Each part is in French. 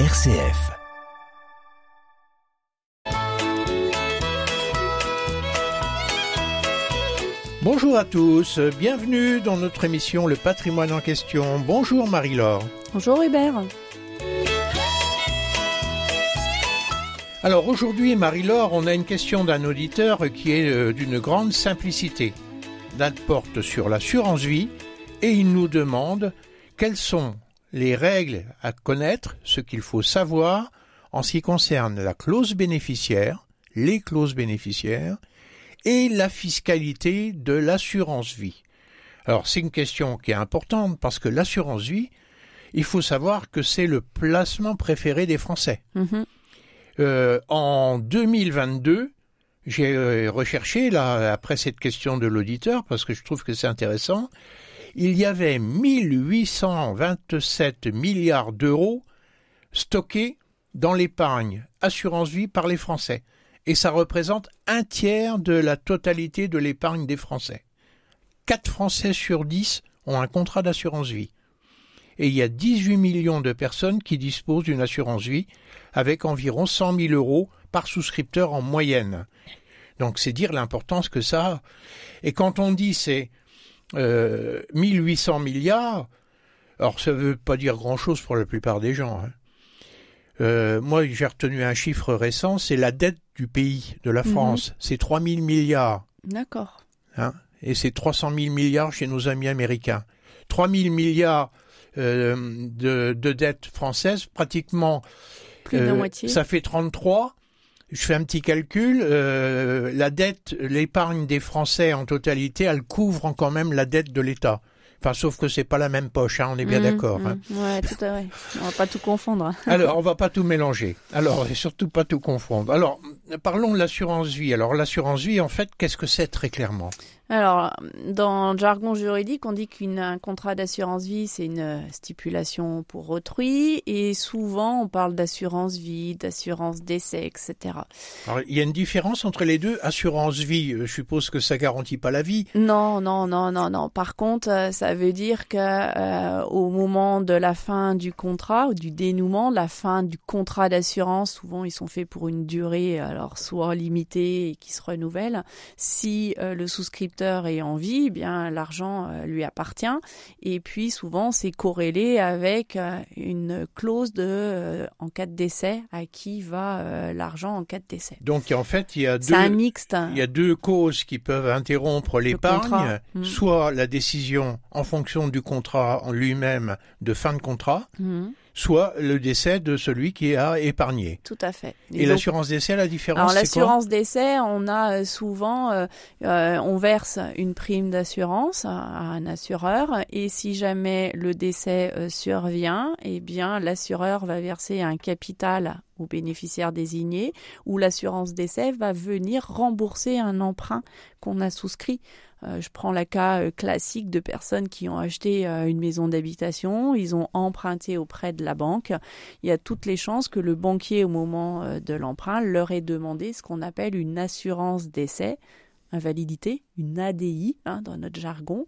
RCF. Bonjour à tous, bienvenue dans notre émission Le patrimoine en question. Bonjour Marie-Laure. Bonjour Hubert. Alors aujourd'hui Marie-Laure, on a une question d'un auditeur qui est euh, d'une grande simplicité. Date porte sur l'assurance vie et il nous demande quelles sont les règles à connaître, ce qu'il faut savoir en ce qui concerne la clause bénéficiaire, les clauses bénéficiaires et la fiscalité de l'assurance vie. Alors c'est une question qui est importante parce que l'assurance vie, il faut savoir que c'est le placement préféré des Français. Mhm. Euh, en 2022, j'ai euh, recherché là après cette question de l'auditeur parce que je trouve que c'est intéressant. Il y avait 1827 milliards d'euros stockés dans l'épargne assurance vie par les Français et ça représente un tiers de la totalité de l'épargne des Français. 4 Français sur 10 ont un contrat d'assurance vie. Et il y a 18 millions de personnes qui disposent d'une assurance vie avec environ 100 000 euros par souscripteur en moyenne. Donc c'est dire l'importance que ça a. Et quand on dit c'est euh, 1800 milliards, alors ça ne veut pas dire grand-chose pour la plupart des gens. hein. Euh, moi, j'ai retenu un chiffre récent, c'est la dette du pays, de la Mhm. France. C'est 3000 milliards. D'accord. hein, et c'est 300 000 milliards chez nos amis américains. 3000 milliards euh, de, de dettes françaises, pratiquement, Plus de la euh, moitié. ça fait 33. Je fais un petit calcul. euh, la dette, l'épargne des Français en totalité, elle couvre quand même la dette de l'État. Enfin, sauf que c'est pas la même poche, hein, on est bien Mhm, d'accord. mhm. hein. Ouais, tout à fait. On va pas tout confondre. Alors, on va pas tout mélanger. Alors, et surtout pas tout confondre. Alors, parlons de l'assurance vie. Alors, l'assurance vie, en fait, qu'est-ce que c'est très clairement Alors, dans le jargon juridique, on dit qu'un contrat d'assurance vie, c'est une euh, stipulation pour autrui, et souvent on parle d'assurance vie, d'assurance décès, etc. Alors, il y a une différence entre les deux. Assurance vie, euh, je suppose que ça garantit pas la vie. Non, non, non, non, non. Par contre, euh, ça veut dire que euh, au moment de la fin du contrat ou du dénouement, la fin du contrat d'assurance, souvent ils sont faits pour une durée, alors soit limitée et qui se renouvelle. Si euh, le souscripteur est en vie, eh bien l'argent euh, lui appartient. Et puis souvent c'est corrélé avec euh, une clause de en cas de décès à qui va l'argent en cas de décès. Donc, en fait, il y a deux. Un mixte. Il y a deux causes qui peuvent interrompre l'épargne, contrat. Mm. soit la décision en fonction du contrat en lui-même de fin de contrat, Mhm, soit le décès de celui qui a épargné. tout à fait. Et, l'assurance décès, la différence, Alors l'assurance décès, on a euh, souvent, euh, euh, on verse une prime d'assurance à, à un assureur et si jamais le décès euh, survient, eh bien l'assureur va verser un capital au bénéficiaire désigné ou l'assurance décès va venir rembourser un emprunt qu'on a souscrit. Euh, je prends le cas euh, classique de personnes qui ont acheté euh, une maison d'habitation, ils ont emprunté auprès de la banque. Il y a toutes les chances que le banquier, au moment de l'emprunt, leur ait demandé ce qu'on appelle une assurance d'essai, invalidité, une ADI hein, dans notre jargon.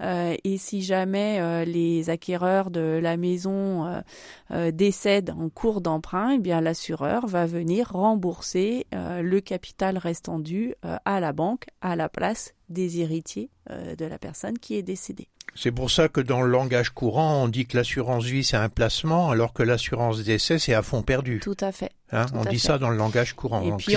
Euh, et si jamais euh, les acquéreurs de la maison euh, décèdent en cours d'emprunt, eh bien l'assureur va venir rembourser le capital restant dû à la banque à la place des héritiers de la personne qui est décédée. C'est pour ça que dans le langage courant, on dit que l'assurance vie, c'est un placement, alors que l'assurance décès, c'est à fond perdu. Tout à fait. Hein, on dit fait. ça dans le langage courant. Et puis,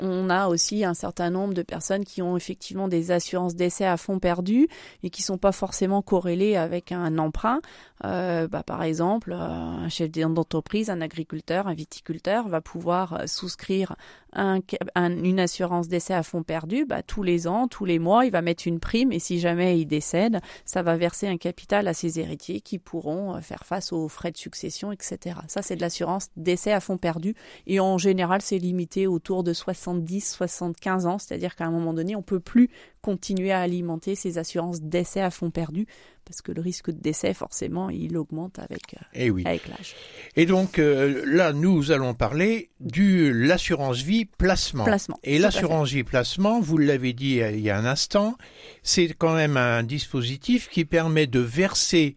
on- a aussi un certain nombre de personnes qui ont effectivement des assurances d'essai à fond perdu et qui sont pas forcément corrélées avec un emprunt. Euh, bah, par exemple, euh, un chef d'entreprise, un agriculteur, un viticulteur va pouvoir euh, souscrire un, ca- un- une assurance d'essai à fond perdu. Bah, tous les ans, tous les mois, il va mettre une prime et si jamais il décède, ça va verser un capital à ses héritiers qui pourront euh, faire face aux frais de succession, etc. Ça, c'est de l'assurance d'essai à fond perdu et en général, c'est limité autour de 70-75 ans, c'est-à-dire qu'à un moment donné, on peut plus continuer à alimenter ces assurances d'essai à fond perdu parce que le risque de décès, forcément, il augmente avec, euh, Eh oui. avec l'âge. Et donc euh, là, nous allons parler du l'assurance vie placement. Placement. Et l'assurance vie placement, vous l'avez dit euh, il y a un instant, c'est quand même un dispositif qui permet de verser,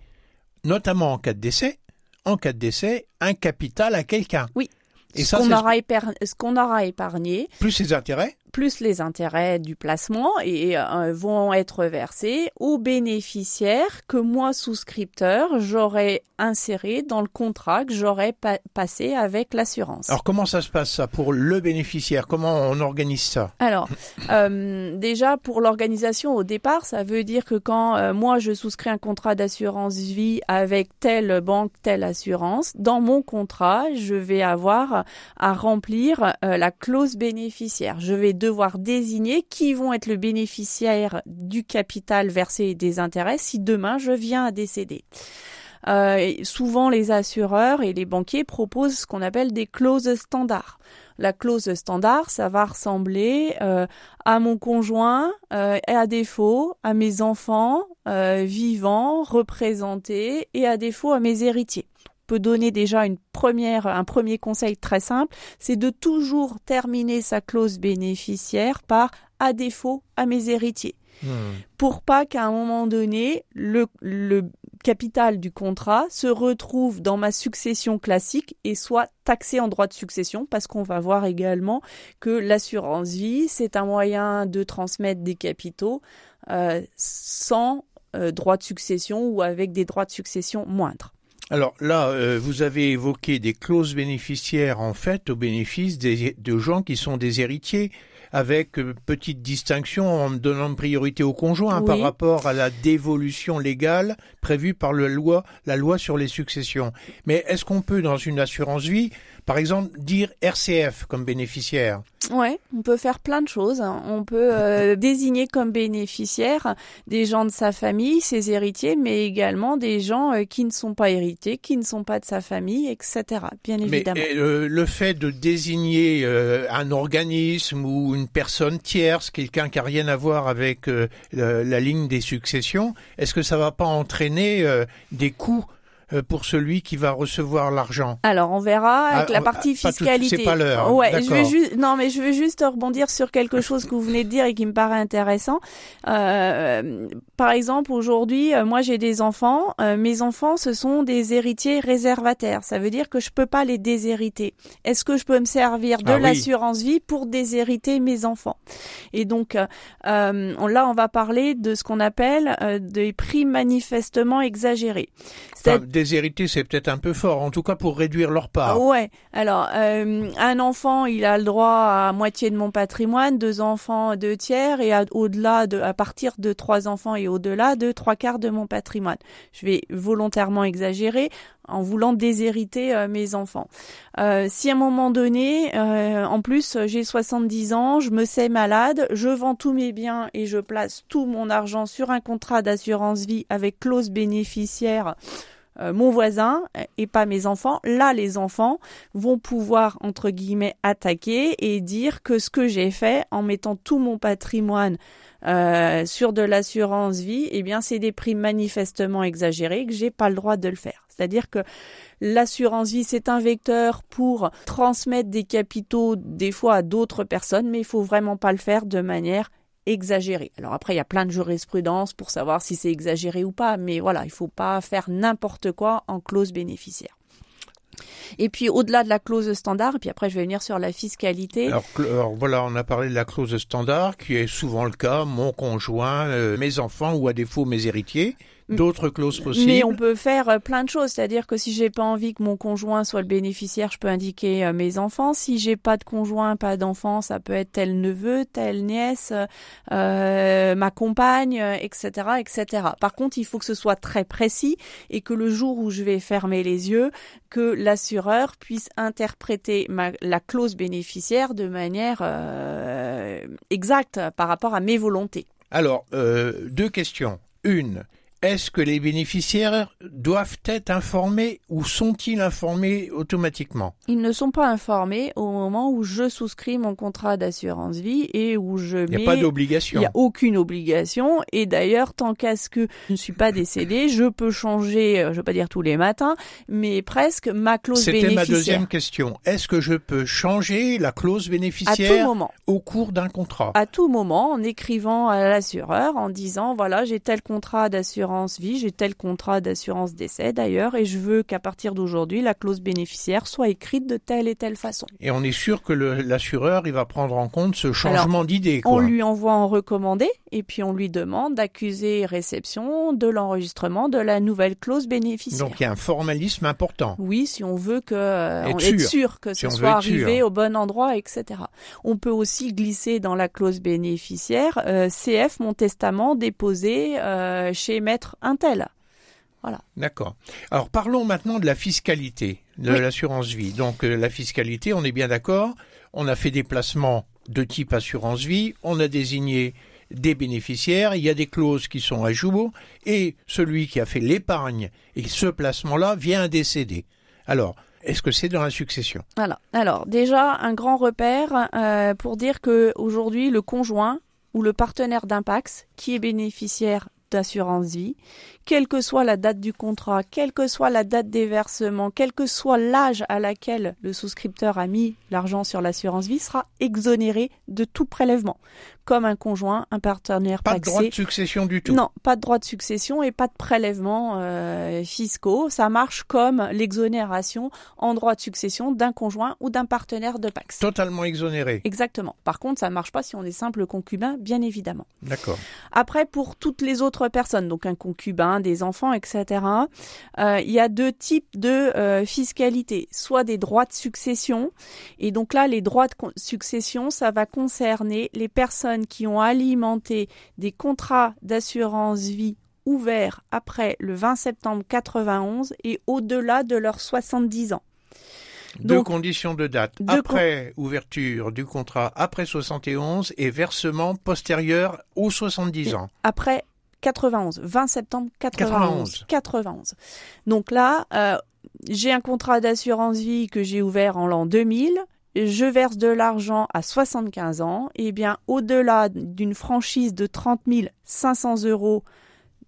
notamment en cas de décès, en cas de décès, un capital à quelqu'un. Oui. Et ce qu'on aura, éper- ce qu'on aura épargné, plus ses intérêts. Plus les intérêts du placement et euh, vont être versés aux bénéficiaires que moi, souscripteur, j'aurais inséré dans le contrat que j'aurais pa- passé avec l'assurance. Alors comment ça se passe ça pour le bénéficiaire? Comment on organise ça? Alors, euh, déjà pour l'organisation au départ, ça veut dire que quand euh, moi je souscris un contrat d'assurance vie avec telle banque, telle assurance, dans mon contrat, je vais avoir à remplir euh, la clause bénéficiaire. Je vais devoir désigner qui vont être le bénéficiaire du capital versé et des intérêts si demain je viens à décéder. Euh, souvent, les assureurs et les banquiers proposent ce qu'on appelle des clauses standards. La clause standard, ça va ressembler euh, à mon conjoint euh, et à défaut à mes enfants vivants, représentés et à défaut à mes héritiers. Peut donner déjà une première, un premier conseil très simple, c'est de toujours terminer sa clause bénéficiaire par à défaut à mes héritiers Hmm. pour pas qu'à un moment donné, le, le capital du contrat se retrouve dans ma succession classique et soit taxé en droit de succession parce qu'on va voir également que l'assurance vie, c'est un moyen de transmettre des capitaux euh, sans euh, droit de succession ou avec des droits de succession moindres. Alors là, euh, vous avez évoqué des clauses bénéficiaires en fait au bénéfice des, de gens qui sont des héritiers, avec euh, petite distinction en donnant priorité au conjoint Oui. par rapport à la dévolution légale prévue par le loi, la loi sur les successions. Mais est-ce qu'on peut dans une assurance vie, par exemple, dire RCF comme bénéficiaire Ouais, on peut faire plein de choses. On peut euh, désigner comme bénéficiaires des gens de sa famille, ses héritiers, mais également des gens euh, qui ne sont pas hérités, qui ne sont pas de sa famille, etc. Bien Mais évidemment. euh, le fait de désigner un organisme ou une personne tierce, quelqu'un qui a rien à voir avec la ligne des successions, est-ce que ça va pas entraîner des coûts pour celui qui va recevoir l'argent Alors, on verra avec Ah, la ah, partie tout- fiscalité. c'est pas l'heure, Ouais, je vais juste, non, mais je veux juste rebondir sur quelque chose que vous venez de dire et qui me paraît intéressant. Euh, par exemple, aujourd'hui, euh, moi, j'ai des enfants. Euh, mes enfants, ce sont des héritiers réservataires. Ça veut dire que je peux pas les déshériter. Est-ce que je peux me servir de Ah l'assurance vie pour déshériter mes enfants? Et donc, euh, euh, là, on va parler de ce qu'on appelle euh, des prix manifestement exagérés. Enfin, déshériter, c'est peut-être un peu fort, en tout cas pour réduire leur part. Ouais. Alors, euh, un enfant, il a le droit à moitié de mon patrimoine, deux enfants, deux tiers, et au-delà de, à partir de trois enfants et au-delà de trois quarts de mon patrimoine. Je vais volontairement exagérer en voulant déshériter euh, mes enfants. Euh, si à un moment donné, euh, en plus j'ai 70 ans, je me sais malade, je vends tous mes biens et je place tout mon argent sur un contrat d'assurance vie avec clause bénéficiaire euh, mon voisin et pas mes enfants. Là, les enfants vont pouvoir, entre guillemets, attaquer et dire que ce que j'ai fait en mettant tout mon patrimoine euh, sur de l'assurance vie, eh bien, c'est des prix manifestement exagérés que j'ai pas le droit de le faire. C'est-à-dire que l'assurance vie, c'est un vecteur pour transmettre des capitaux des fois à d'autres personnes, mais il faut vraiment pas le faire de manière exagéré. Alors après, il y a plein de jurisprudence pour savoir si c'est exagéré ou pas, mais voilà, il faut pas faire n'importe quoi en clause bénéficiaire. Et puis au-delà de la clause standard, et puis après je vais venir sur la fiscalité. Alors, voilà, on a parlé de la clause standard, qui est souvent le cas, mon conjoint, euh, mes enfants ou à défaut mes héritiers. D'autres clauses possibles. Mais on peut faire euh, plein de choses, c'est-à-dire que si j'ai pas envie que mon conjoint soit le bénéficiaire, je peux indiquer euh, mes enfants. Si j'ai pas de conjoint, pas d'enfant, ça peut être tel neveu, telle nièce, euh, ma compagne, etc., etc. Par contre, il faut que ce soit très précis et que le jour où je vais fermer les yeux, que l'assureur puisse interpréter ma, la clause bénéficiaire de manière euh, exacte par rapport à mes volontés. Alors, euh, deux questions. Une, est-ce que les bénéficiaires doivent être informés ou sont-ils informés automatiquement? Ils ne sont pas informés au moment où je souscris mon contrat d'assurance vie et où je Il n'y mets. a pas Il d'obligation. n'y a aucune obligation. Et d'ailleurs, tant qu'à ce que je ne suis pas décédée, je peux changer, euh, je ne vais pas dire tous les matins, mais presque ma clause C'était bénéficiaire. ma deuxième question. Est-ce que je peux changer la clause À tout bénéficiaire moment. au cours d'un contrat? À tout moment, en écrivant à l'assureur, en disant, voilà, j'ai tel contrat d'assurance assurance vie, j'ai tel contrat d'assurance décès d'ailleurs, et je veux qu'à partir d'aujourd'hui, la clause bénéficiaire soit écrite de telle et telle façon. Et on est sûr que l'assureur, il va prendre en compte ce changement d'idée. On lui envoie en recommandé, et puis on lui demande d'accuser réception de l'enregistrement de la nouvelle clause bénéficiaire. Donc il y a un formalisme important. Oui, si on veut que être, sûr. sûr. que ce soit arrivé au bon endroit, etc. On peut aussi glisser dans la clause bénéficiaire euh, CF mon testament déposé euh, chez maître Intel. Voilà. D'accord. Alors parlons maintenant de la fiscalité de l'assurance vie. Donc euh, la fiscalité, on est bien d'accord. On a fait des placements de type assurance vie. On a désigné des bénéficiaires, il y a des clauses qui sont à jour, et celui qui a fait l'épargne et ce placement-là vient décéder. Alors, est-ce que c'est dans la succession? Alors, alors, déjà, un grand repère euh, pour dire que aujourd'hui, le conjoint ou le partenaire d'impact qui est bénéficiaire d'assurance vie, quelle que soit la date du contrat, quelle que soit la date des versements, quel que soit l'âge à laquelle le souscripteur a mis l'argent sur l'assurance vie, sera exonéré de tout prélèvement, comme un conjoint, un partenaire pas de droit de succession du tout. Non, pas de droit de succession et pas de prélèvements euh, fiscaux. Ça marche comme l'exonération en droit de succession d'un conjoint ou d'un partenaire de Pax. Totalement exonéré. Exactement. Par contre, ça marche pas si on est simple concubin, bien évidemment. D'accord. Après, pour toutes les autres personnes, donc un concubin, des enfants, etc. Euh, il y a deux types de euh, fiscalité, soit des droits de succession, et donc là, les droits de succession, ça va concerner les personnes qui ont alimenté des contrats d'assurance vie ouverts après le 20 septembre 91 et au-delà de leurs 70 ans. Deux conditions de date. Après ouverture du contrat après 71 et versement postérieur aux 70 ans. Après 91, 20 septembre 91. 91. Donc là, euh, j'ai un contrat d'assurance vie que j'ai ouvert en l'an 2000. Je verse de l'argent à 75 ans. Et eh bien, au-delà d'une franchise de 30 500 euros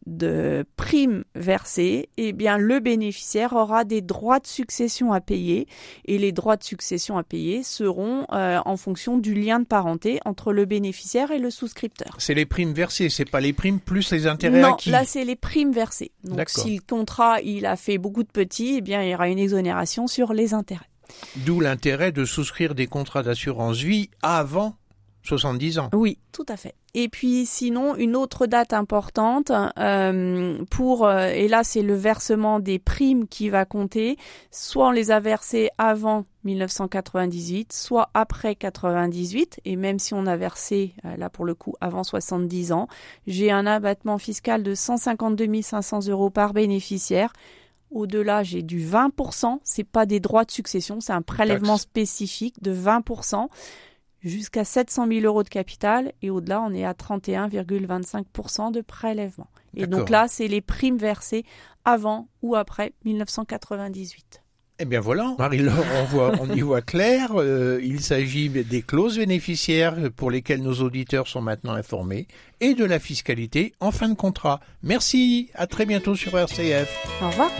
de primes versées, eh bien le bénéficiaire aura des droits de succession à payer et les droits de succession à payer seront euh, en fonction du lien de parenté entre le bénéficiaire et le souscripteur. C'est les primes versées, c'est pas les primes plus les intérêts non, acquis. là c'est les primes versées. Donc si le contrat il a fait beaucoup de petits, eh bien il y aura une exonération sur les intérêts. D'où l'intérêt de souscrire des contrats d'assurance vie avant 70 ans. Oui, tout à fait. Et puis sinon, une autre date importante euh, pour euh, et là c'est le versement des primes qui va compter. Soit on les a versées avant 1998, soit après 98. Et même si on a versé euh, là pour le coup avant 70 ans, j'ai un abattement fiscal de 152 500 euros par bénéficiaire. Au-delà, j'ai du 20%. C'est pas des droits de succession, c'est un prélèvement spécifique de 20% jusqu'à 700 000 euros de capital et au-delà, on est à 31,25% de prélèvement. Et donc là, c'est les primes versées avant ou après 1998. Eh bien voilà, Marie-Laure, on, on y voit clair. Euh, il s'agit des clauses bénéficiaires pour lesquelles nos auditeurs sont maintenant informés et de la fiscalité en fin de contrat. Merci, à très bientôt sur RCF. Au revoir.